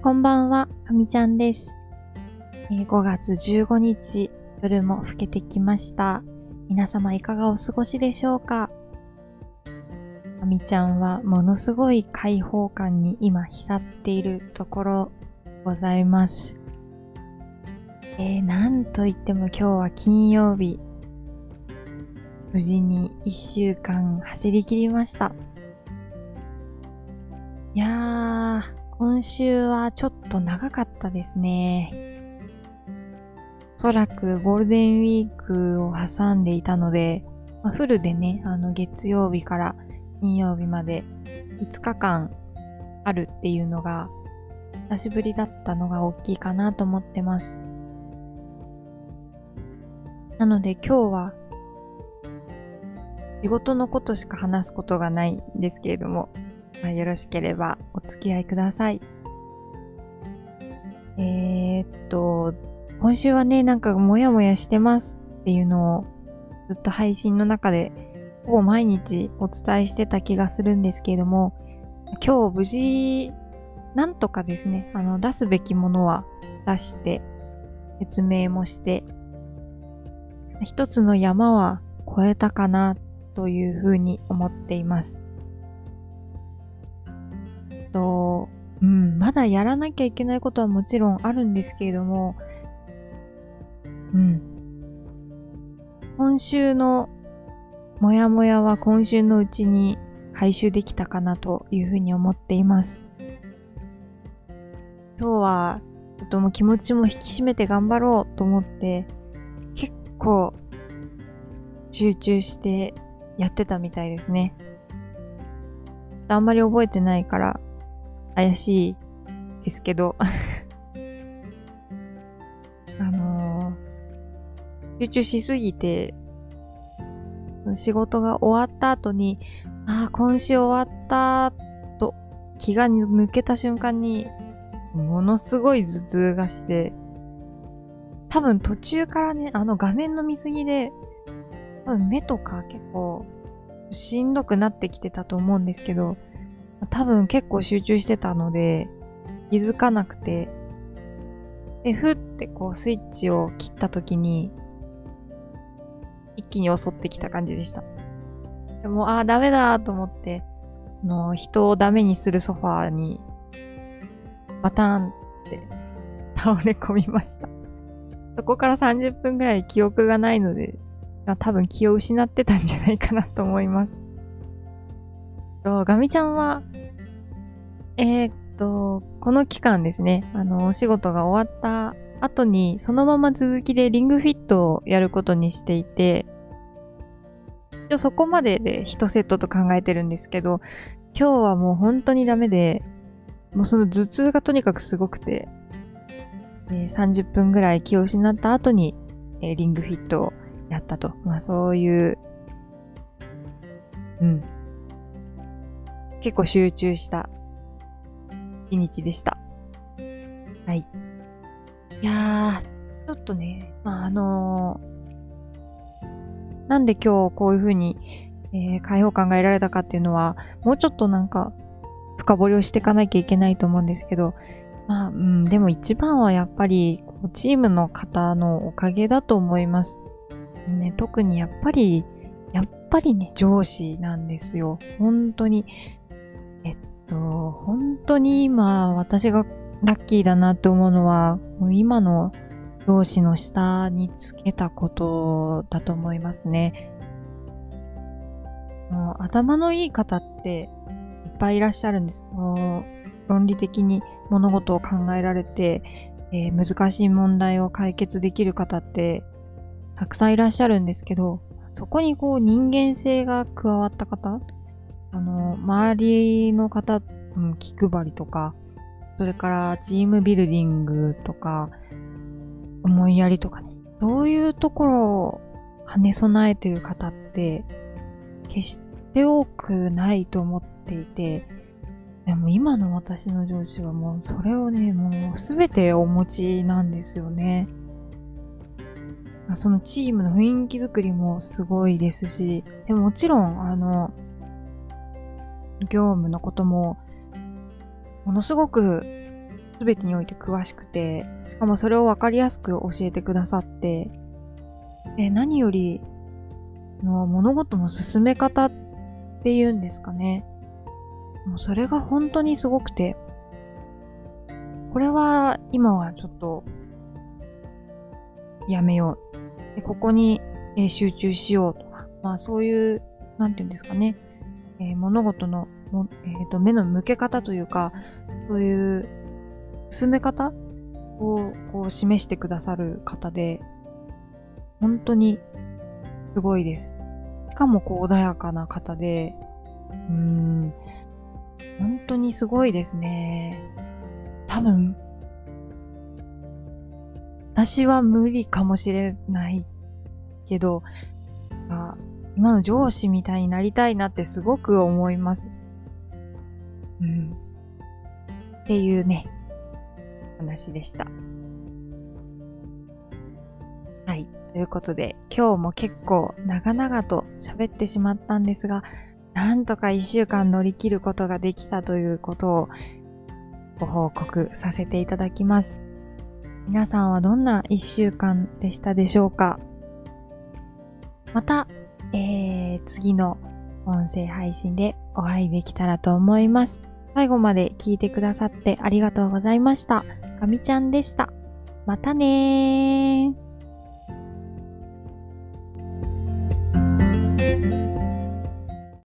こんばんは、かみちゃんです。え5月15日、夜も更けてきました。皆様いかがお過ごしでしょうか？かみちゃんはものすごい開放感に今浸っているところございます。えー、なんといっても今日は金曜日。無事に一週間走り切りました。いやー、今週はちょっと長かったですね。おそらくゴールデンウィークを挟んでいたので、まあ、フルでね、あの月曜日から金曜日まで5日間あるっていうのが久しぶりだったのが大きいかなと思ってます。なので今日は仕事のことしか話すことがないんですけれども、まあ、よろしければお付き合いください。えー、っと、今週はね、なんかモヤモヤしてますっていうのをずっと配信の中でほぼ毎日お伝えしてた気がするんですけれども、今日無事、なんとかですね、あの、出すべきものは出して、説明もして、一つの山は越えたかなというふうに思っています。と、うん、まだやらなきゃいけないことはもちろんあるんですけれども、うん。今週のもやもやは今週のうちに回収できたかなというふうに思っています。今日はちょっともう気持ちも引き締めて頑張ろうと思って結構集中してやってたみたいですね。あんまり覚えてないから怪しいですけど。あのー、集中しすぎて仕事が終わった後に、ああ、今週終わったと気が抜けた瞬間に、ものすごい頭痛がして、多分途中からね、あの画面の見過ぎで、多分目とか結構しんどくなってきてたと思うんですけど、多分結構集中してたので、気づかなくて、で、ふってこうスイッチを切った時に、一気に襲ってきた感じでした。でも、ああ、ダメだと思って、あの、人をダメにするソファーに、バターンって倒れ込みました。そこから30分くらい記憶がないので、多分気を失ってたんじゃないかなと思います。とガミちゃんは、えー、っと、この期間ですね、あの、お仕事が終わった後に、そのまま続きでリングフィットをやることにしていて、そこまでで1セットと考えてるんですけど、今日はもう本当にダメで、もうその頭痛がとにかくすごくて、えー、30分ぐらい気を失った後に、えー、リングフィットをやったと。まあそういう、うん。結構集中した一日でした。はい。いやー、ちょっとね、まあ、あのー、なんで今日こういう風に、えー、開放感が得られたかっていうのは、もうちょっとなんか、深掘りをしていかなきゃいけないと思うんですけど、まあ、うん、でも一番はやっぱり、チームの方のおかげだと思います。ね、特にやっぱり、やっぱりね、上司なんですよ。本当に。と、本当に今、私がラッキーだなって思うのは、今の上司の下につけたことだと思いますね。もう頭のいい方っていっぱいいらっしゃるんです。もう論理的に物事を考えられて、えー、難しい問題を解決できる方ってたくさんいらっしゃるんですけど、そこにこう人間性が加わった方、あの、周りの方、うん、気配りとか、それからチームビルディングとか、思いやりとかね。そういうところを兼ね備えてる方って、決して多くないと思っていて、でも今の私の上司はもうそれをね、もうすべてお持ちなんですよね。そのチームの雰囲気作りもすごいですし、でももちろん、あの、業務のことも、ものすごくすべてにおいて詳しくて、しかもそれをわかりやすく教えてくださって、で、何より、の物事の進め方っていうんですかね。もうそれが本当にすごくて、これは今はちょっとやめよう。でここに、集中しようとか、まあそういう、なんていうんですかね、えー、物事のも、えーと、目の向け方というか、そういう進め方をこう示してくださる方で、本当にすごいです。しかもこう穏やかな方で、うーん、本当にすごいですね。多分、私は無理かもしれないけど、あ今の上司みたいになりたいなってすごく思います。うん。っていうね、話でした。はい。ということで、今日も結構長々と喋ってしまったんですが、なんとか一週間乗り切ることができたということをご報告させていただきます。皆さんはどんな一週間でしたでしょうか？また、えー、次の音声配信でお会いできたらと思います。最後まで聞いてくださってありがとうございました。かみちゃんでした。またねー。